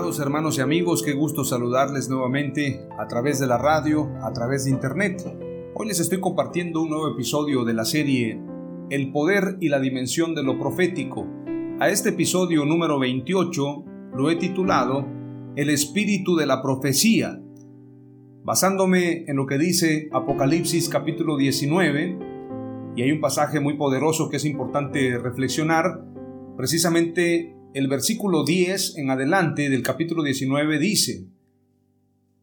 Amados hermanos y amigos, qué gusto saludarles nuevamente a través de la radio, a través de internet. Hoy les estoy compartiendo un nuevo episodio de la serie El poder y la dimensión de lo profético. A este episodio número 28 lo he titulado El espíritu de la profecía, basándome en lo que dice Apocalipsis capítulo 19, y hay un pasaje muy poderoso que es importante reflexionar, precisamente el versículo 10 en adelante del capítulo 19 dice,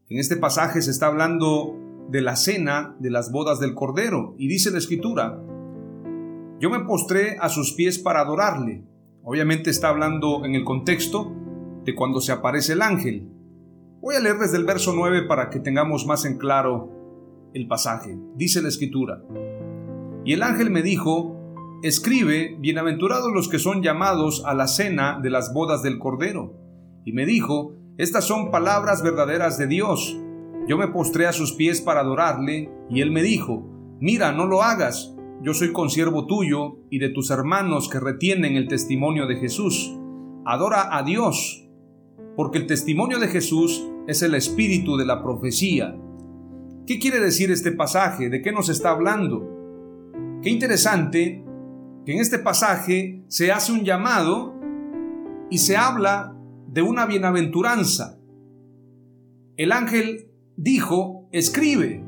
en este pasaje se está hablando de la cena de las bodas del Cordero y dice la escritura, yo me postré a sus pies para adorarle. Obviamente está hablando en el contexto de cuando se aparece el ángel. Voy a leer desde el verso 9 para que tengamos más en claro el pasaje. Dice la escritura, y el ángel me dijo, Escribe, bienaventurados los que son llamados a la cena de las bodas del Cordero. Y me dijo, estas son palabras verdaderas de Dios. Yo me postré a sus pies para adorarle, y él me dijo, mira, no lo hagas, yo soy consiervo tuyo y de tus hermanos que retienen el testimonio de Jesús. Adora a Dios, porque el testimonio de Jesús es el espíritu de la profecía. ¿Qué quiere decir este pasaje? ¿De qué nos está hablando? Qué interesante que en este pasaje se hace un llamado y se habla de una bienaventuranza. El ángel dijo, escribe.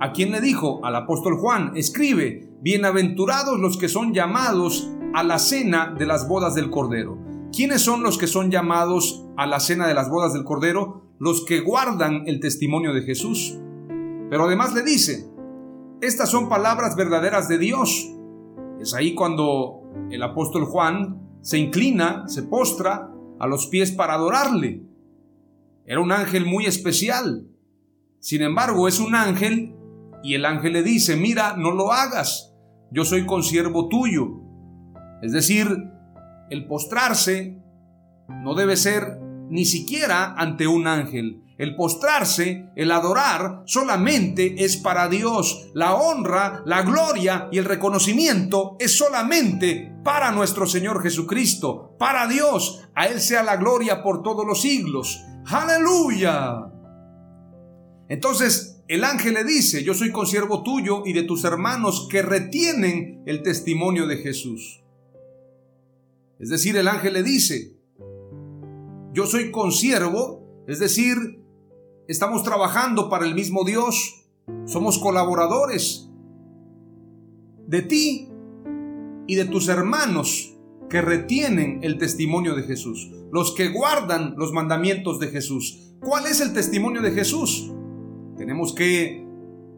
¿A quién le dijo? Al apóstol Juan, escribe, bienaventurados los que son llamados a la cena de las bodas del Cordero. ¿Quiénes son los que son llamados a la cena de las bodas del Cordero? Los que guardan el testimonio de Jesús. Pero además le dice, estas son palabras verdaderas de Dios. Es ahí cuando el apóstol Juan se inclina, se postra a los pies para adorarle. Era un ángel muy especial. Sin embargo, es un ángel y el ángel le dice, mira, no lo hagas, yo soy consiervo tuyo. Es decir, el postrarse no debe ser ni siquiera ante un ángel. El postrarse, el adorar, solamente es para Dios. La honra, la gloria y el reconocimiento es solamente para nuestro Señor Jesucristo, para Dios. A Él sea la gloria por todos los siglos. Aleluya. Entonces el ángel le dice, yo soy consiervo tuyo y de tus hermanos que retienen el testimonio de Jesús. Es decir, el ángel le dice, yo soy consiervo, es decir, estamos trabajando para el mismo Dios, somos colaboradores de ti y de tus hermanos que retienen el testimonio de Jesús, los que guardan los mandamientos de Jesús. ¿Cuál es el testimonio de Jesús? Tenemos que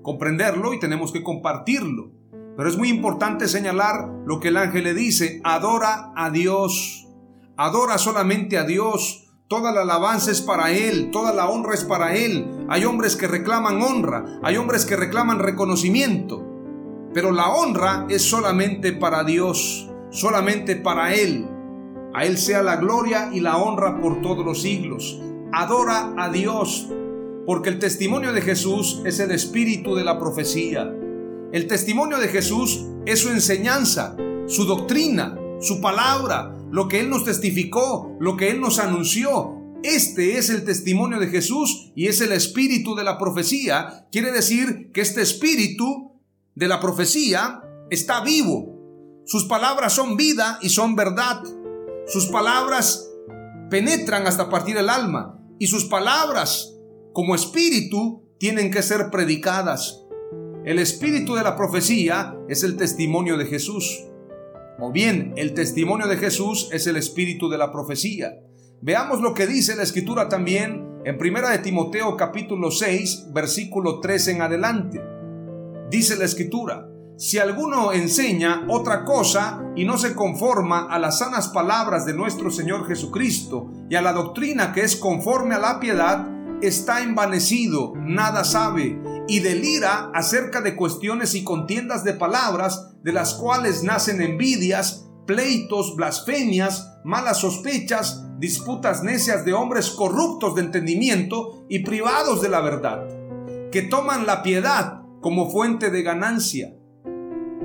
comprenderlo y tenemos que compartirlo. Pero es muy importante señalar lo que el ángel le dice, adora a Dios, adora solamente a Dios, Toda la alabanza es para Él, toda la honra es para Él. Hay hombres que reclaman honra, hay hombres que reclaman reconocimiento, pero la honra es solamente para Dios, solamente para Él. A Él sea la gloria y la honra por todos los siglos. Adora a Dios, porque el testimonio de Jesús es el espíritu de la profecía. El testimonio de Jesús es su enseñanza, su doctrina, su palabra, lo que Él nos testificó, lo que Él nos anunció. este es el testimonio de Jesús y es el espíritu de la profecía, quiere decir que este espíritu de la profecía está vivo. Sus palabras son vida y son verdad. Sus palabras penetran hasta partir el alma y sus palabras como espíritu tienen que ser predicadas. El espíritu de la profecía es el testimonio de Jesús. O bien, el testimonio de Jesús es el espíritu de la profecía. Veamos lo que dice la escritura también en 1 de Timoteo capítulo 6, versículo 3 en adelante. Dice la escritura, si alguno enseña otra cosa y no se conforma a las sanas palabras de nuestro Señor Jesucristo y a la doctrina que es conforme a la piedad, está envanecido, nada sabe y delira acerca de cuestiones y contiendas de palabras de las cuales nacen envidias, pleitos, blasfemias, malas sospechas, disputas necias de hombres corruptos de entendimiento y privados de la verdad, que toman la piedad como fuente de ganancia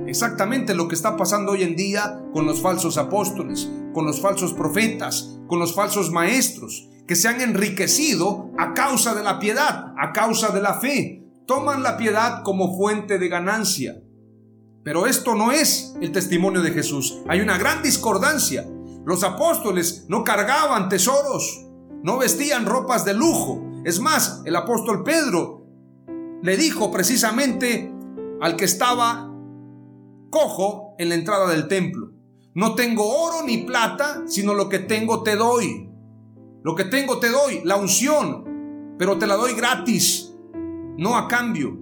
exactamente lo que está pasando hoy en día con los falsos apóstoles, con los falsos profetas, con los falsos maestros, que se han enriquecido a causa de la piedad, a causa de la fe. Toman la piedad como fuente de ganancia. Pero esto no es el testimonio de Jesús. Hay una gran discordancia. Los apóstoles no cargaban tesoros, no vestían ropas de lujo. Es más, el apóstol Pedro le dijo precisamente al que estaba cojo en la entrada del templo. No tengo oro ni plata, sino lo que tengo te doy. Lo que tengo te doy, la unción, pero te la doy gratis, no a cambio.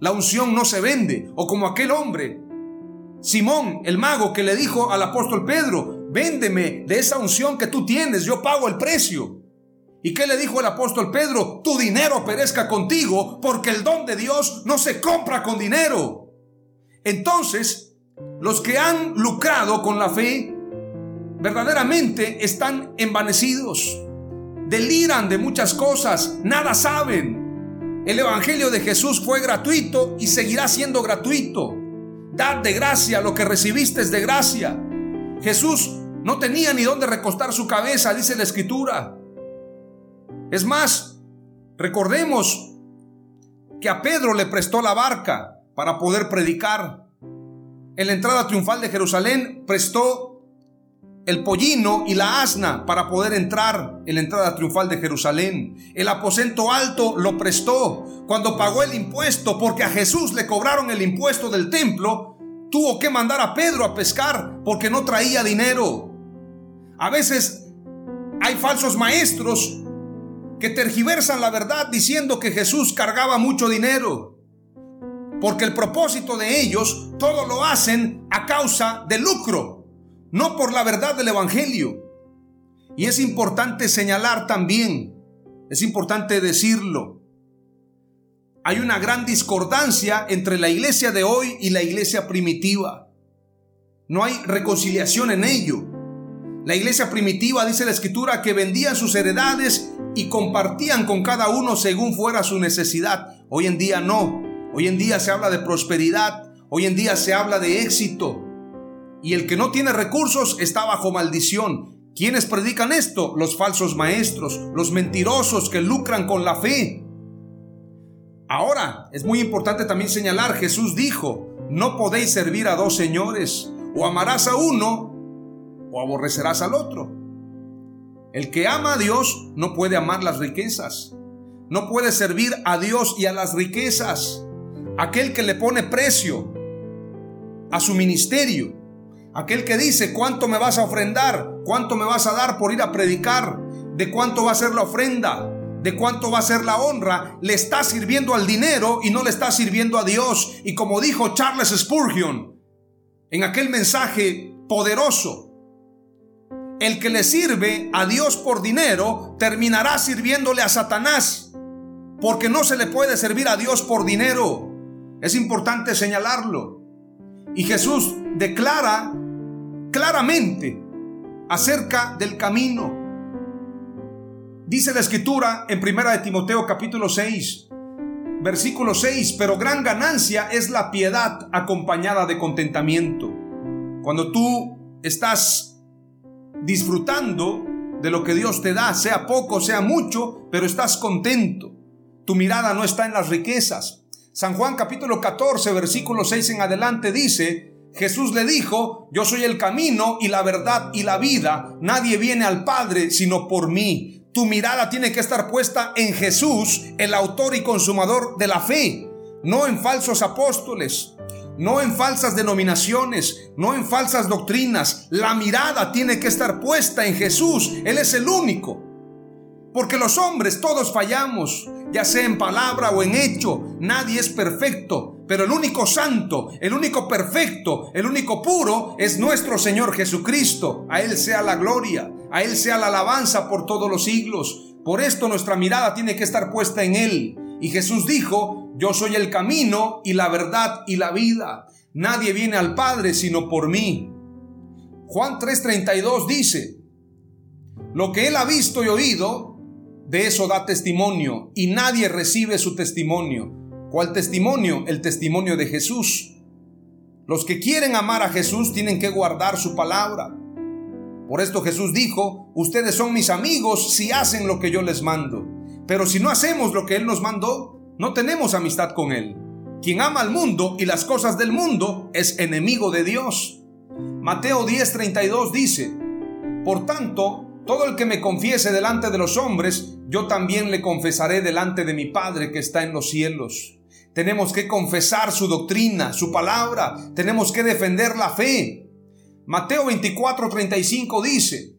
La unción no se vende, o como aquel hombre, Simón, el mago, que le dijo al apóstol Pedro, véndeme de esa unción que tú tienes, yo pago el precio. ¿Y qué le dijo el apóstol Pedro? Tu dinero perezca contigo, porque el don de Dios no se compra con dinero. Entonces, los que han lucrado con la fe verdaderamente están envanecidos, deliran de muchas cosas, nada saben. El Evangelio de Jesús fue gratuito y seguirá siendo gratuito. Dad de gracia lo que recibiste de gracia. Jesús no tenía ni dónde recostar su cabeza, dice la Escritura. Es más, recordemos que a Pedro le prestó la barca para poder predicar. En la entrada triunfal de Jerusalén prestó el pollino y la asna para poder entrar en la entrada triunfal de Jerusalén. El aposento alto lo prestó cuando pagó el impuesto, porque a Jesús le cobraron el impuesto del templo, tuvo que mandar a Pedro a pescar porque no traía dinero. A veces hay falsos maestros que tergiversan la verdad diciendo que Jesús cargaba mucho dinero porque el propósito de ellos todo lo hacen a causa de lucro, no por la verdad del Evangelio. Y es importante señalar también, es importante decirlo, hay una gran discordancia entre la iglesia de hoy y la iglesia primitiva. No hay reconciliación en ello. La iglesia primitiva, dice la escritura, que vendían sus heredades y compartían con cada uno según fuera su necesidad. Hoy en día no. Hoy en día se habla de prosperidad, hoy en día se habla de éxito. Y el que no tiene recursos está bajo maldición. ¿Quiénes predican esto? Los falsos maestros, los mentirosos que lucran con la fe. Ahora, es muy importante también señalar, Jesús dijo, no podéis servir a dos señores, o amarás a uno o aborrecerás al otro. El que ama a Dios no puede amar las riquezas, no puede servir a Dios y a las riquezas aquel que le pone precio a su ministerio, aquel que dice cuánto me vas a ofrendar, cuánto me vas a dar por ir a predicar, de cuánto va a ser la ofrenda, de cuánto va a ser la honra, le está sirviendo al dinero y no le está sirviendo a Dios. Y como dijo Charles Spurgeon en aquel mensaje poderoso, el que le sirve a Dios por dinero terminará sirviéndole a Satanás, porque no se le puede servir a Dios por dinero. Es importante señalarlo. Y Jesús declara claramente acerca del camino. Dice la escritura en primera de Timoteo capítulo 6, versículo 6, pero gran ganancia es la piedad acompañada de contentamiento. Cuando tú estás disfrutando de lo que Dios te da, sea poco, sea mucho, pero estás contento. Tu mirada no está en las riquezas. San Juan capítulo 14, versículo 6 en adelante dice, Jesús le dijo, yo soy el camino y la verdad y la vida. Nadie viene al Padre sino por mí. Tu mirada tiene que estar puesta en Jesús, el autor y consumador de la fe, no en falsos apóstoles, no en falsas denominaciones, no en falsas doctrinas. La mirada tiene que estar puesta en Jesús. Él es el único. Porque los hombres todos fallamos, ya sea en palabra o en hecho. Nadie es perfecto. Pero el único santo, el único perfecto, el único puro es nuestro Señor Jesucristo. A Él sea la gloria, a Él sea la alabanza por todos los siglos. Por esto nuestra mirada tiene que estar puesta en Él. Y Jesús dijo, yo soy el camino y la verdad y la vida. Nadie viene al Padre sino por mí. Juan 3:32 dice, lo que Él ha visto y oído, de eso da testimonio, y nadie recibe su testimonio. ¿Cuál testimonio? El testimonio de Jesús. Los que quieren amar a Jesús tienen que guardar su palabra. Por esto Jesús dijo, ustedes son mis amigos si hacen lo que yo les mando. Pero si no hacemos lo que Él nos mandó, no tenemos amistad con Él. Quien ama al mundo y las cosas del mundo es enemigo de Dios. Mateo 10:32 dice, Por tanto, todo el que me confiese delante de los hombres, yo también le confesaré delante de mi Padre que está en los cielos. Tenemos que confesar su doctrina, su palabra, tenemos que defender la fe. Mateo 24:35 dice,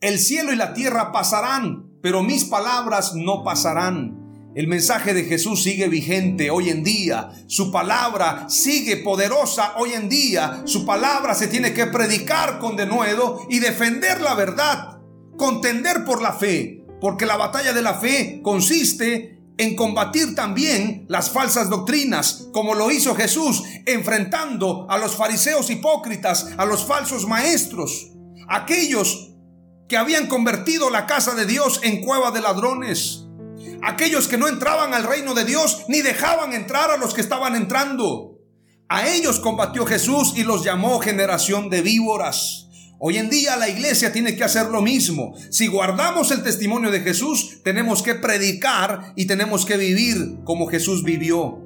El cielo y la tierra pasarán, pero mis palabras no pasarán. El mensaje de Jesús sigue vigente hoy en día. Su palabra sigue poderosa hoy en día. Su palabra se tiene que predicar con denuedo y defender la verdad. Contender por la fe. Porque la batalla de la fe consiste en combatir también las falsas doctrinas, como lo hizo Jesús, enfrentando a los fariseos hipócritas, a los falsos maestros, aquellos que habían convertido la casa de Dios en cueva de ladrones. Aquellos que no entraban al reino de Dios ni dejaban entrar a los que estaban entrando. A ellos combatió Jesús y los llamó generación de víboras. Hoy en día la iglesia tiene que hacer lo mismo. Si guardamos el testimonio de Jesús, tenemos que predicar y tenemos que vivir como Jesús vivió.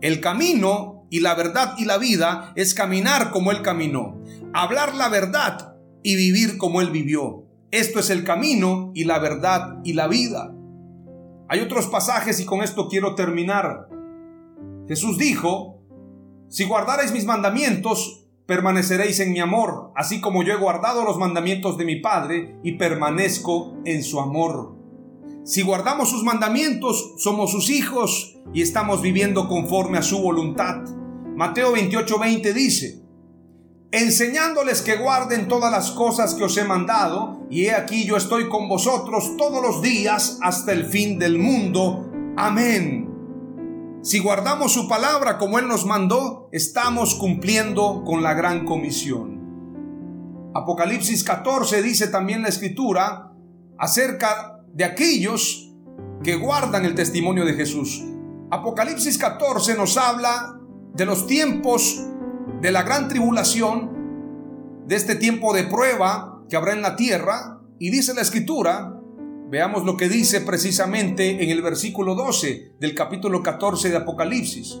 El camino y la verdad y la vida es caminar como Él caminó. Hablar la verdad y vivir como Él vivió. Esto es el camino y la verdad y la vida. Hay otros pasajes y con esto quiero terminar. Jesús dijo, si guardarais mis mandamientos, permaneceréis en mi amor, así como yo he guardado los mandamientos de mi Padre y permanezco en su amor. Si guardamos sus mandamientos, somos sus hijos y estamos viviendo conforme a su voluntad. Mateo 28:20 dice, enseñándoles que guarden todas las cosas que os he mandado, y he aquí yo estoy con vosotros todos los días hasta el fin del mundo. Amén. Si guardamos su palabra como Él nos mandó, estamos cumpliendo con la gran comisión. Apocalipsis 14 dice también la escritura acerca de aquellos que guardan el testimonio de Jesús. Apocalipsis 14 nos habla de los tiempos de la gran tribulación, de este tiempo de prueba que habrá en la tierra, y dice la escritura, veamos lo que dice precisamente en el versículo 12 del capítulo 14 de Apocalipsis.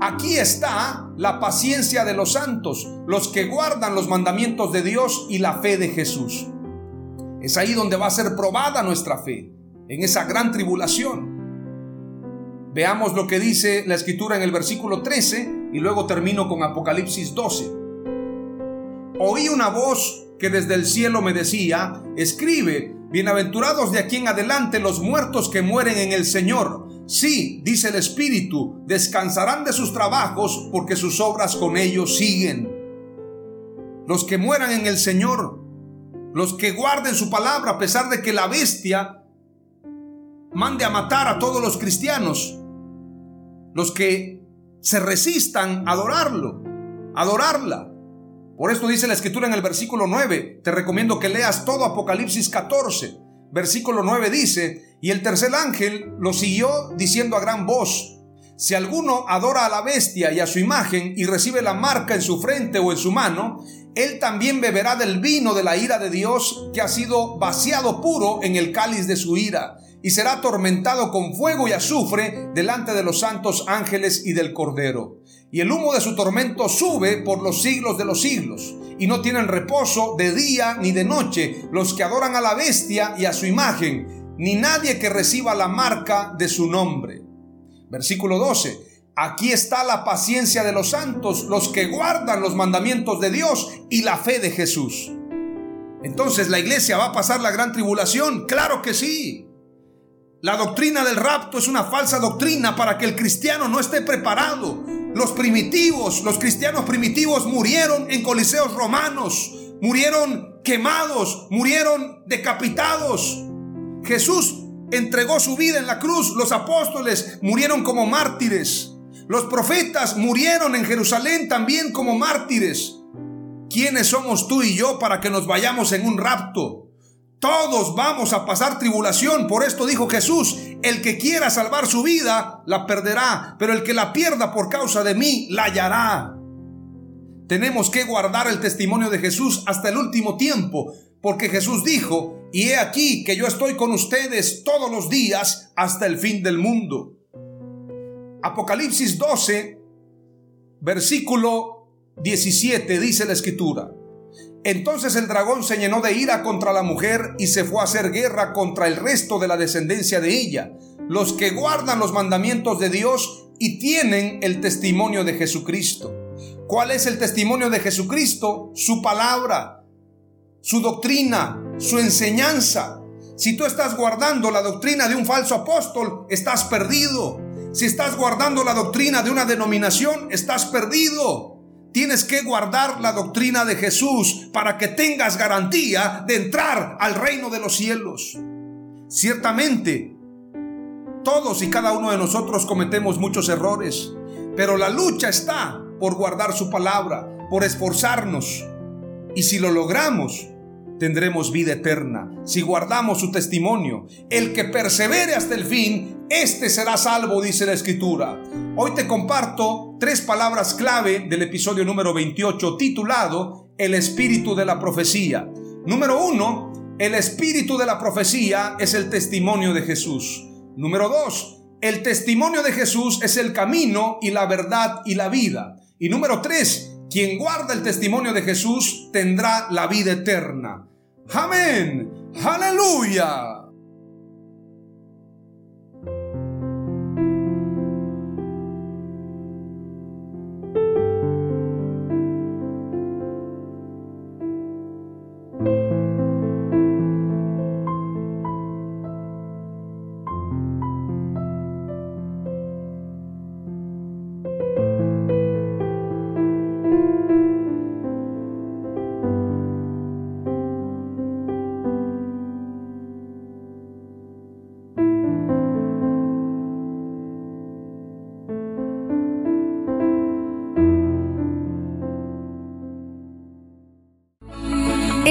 Aquí está la paciencia de los santos, los que guardan los mandamientos de Dios y la fe de Jesús. Es ahí donde va a ser probada nuestra fe, en esa gran tribulación. Veamos lo que dice la escritura en el versículo 13 y luego termino con Apocalipsis 12. Oí una voz que desde el cielo me decía, escribe, bienaventurados de aquí en adelante los muertos que mueren en el Señor. Sí, dice el Espíritu, descansarán de sus trabajos porque sus obras con ellos siguen. Los que mueran en el Señor, los que guarden su palabra a pesar de que la bestia mande a matar a todos los cristianos, los que se resistan a adorarlo, adorarla. Por esto dice la escritura en el versículo 9, te recomiendo que leas todo Apocalipsis 14. Versículo 9 dice, y el tercer ángel lo siguió diciendo a gran voz, Si alguno adora a la bestia y a su imagen y recibe la marca en su frente o en su mano, él también beberá del vino de la ira de Dios que ha sido vaciado puro en el cáliz de su ira y será atormentado con fuego y azufre delante de los santos ángeles y del Cordero. Y el humo de su tormento sube por los siglos de los siglos, y no tienen reposo de día ni de noche los que adoran a la bestia y a su imagen, ni nadie que reciba la marca de su nombre. Versículo 12. Aquí está la paciencia de los santos, los que guardan los mandamientos de Dios y la fe de Jesús. Entonces, ¿la iglesia va a pasar la gran tribulación? Claro que sí. La doctrina del rapto es una falsa doctrina para que el cristiano no esté preparado. Los primitivos, los cristianos primitivos murieron en coliseos romanos, murieron quemados, murieron decapitados. Jesús entregó su vida en la cruz, los apóstoles murieron como mártires. Los profetas murieron en Jerusalén también como mártires. ¿Quiénes somos tú y yo para que nos vayamos en un rapto? Todos vamos a pasar tribulación. Por esto dijo Jesús, el que quiera salvar su vida, la perderá, pero el que la pierda por causa de mí, la hallará. Tenemos que guardar el testimonio de Jesús hasta el último tiempo, porque Jesús dijo, y he aquí que yo estoy con ustedes todos los días hasta el fin del mundo. Apocalipsis 12, versículo 17, dice la escritura. Entonces el dragón se llenó de ira contra la mujer y se fue a hacer guerra contra el resto de la descendencia de ella, los que guardan los mandamientos de Dios y tienen el testimonio de Jesucristo. ¿Cuál es el testimonio de Jesucristo? Su palabra, su doctrina, su enseñanza. Si tú estás guardando la doctrina de un falso apóstol, estás perdido. Si estás guardando la doctrina de una denominación, estás perdido. Tienes que guardar la doctrina de Jesús para que tengas garantía de entrar al reino de los cielos. Ciertamente, todos y cada uno de nosotros cometemos muchos errores, pero la lucha está por guardar su palabra, por esforzarnos. Y si lo logramos, tendremos vida eterna. Si guardamos su testimonio, el que persevere hasta el fin, este será salvo, dice la escritura. Hoy te comparto tres palabras clave del episodio número 28 titulado El espíritu de la profecía. Número uno, el espíritu de la profecía es el testimonio de Jesús. Número dos, el testimonio de Jesús es el camino y la verdad y la vida. Y número tres, quien guarda el testimonio de Jesús tendrá la vida eterna. Amén. Aleluya.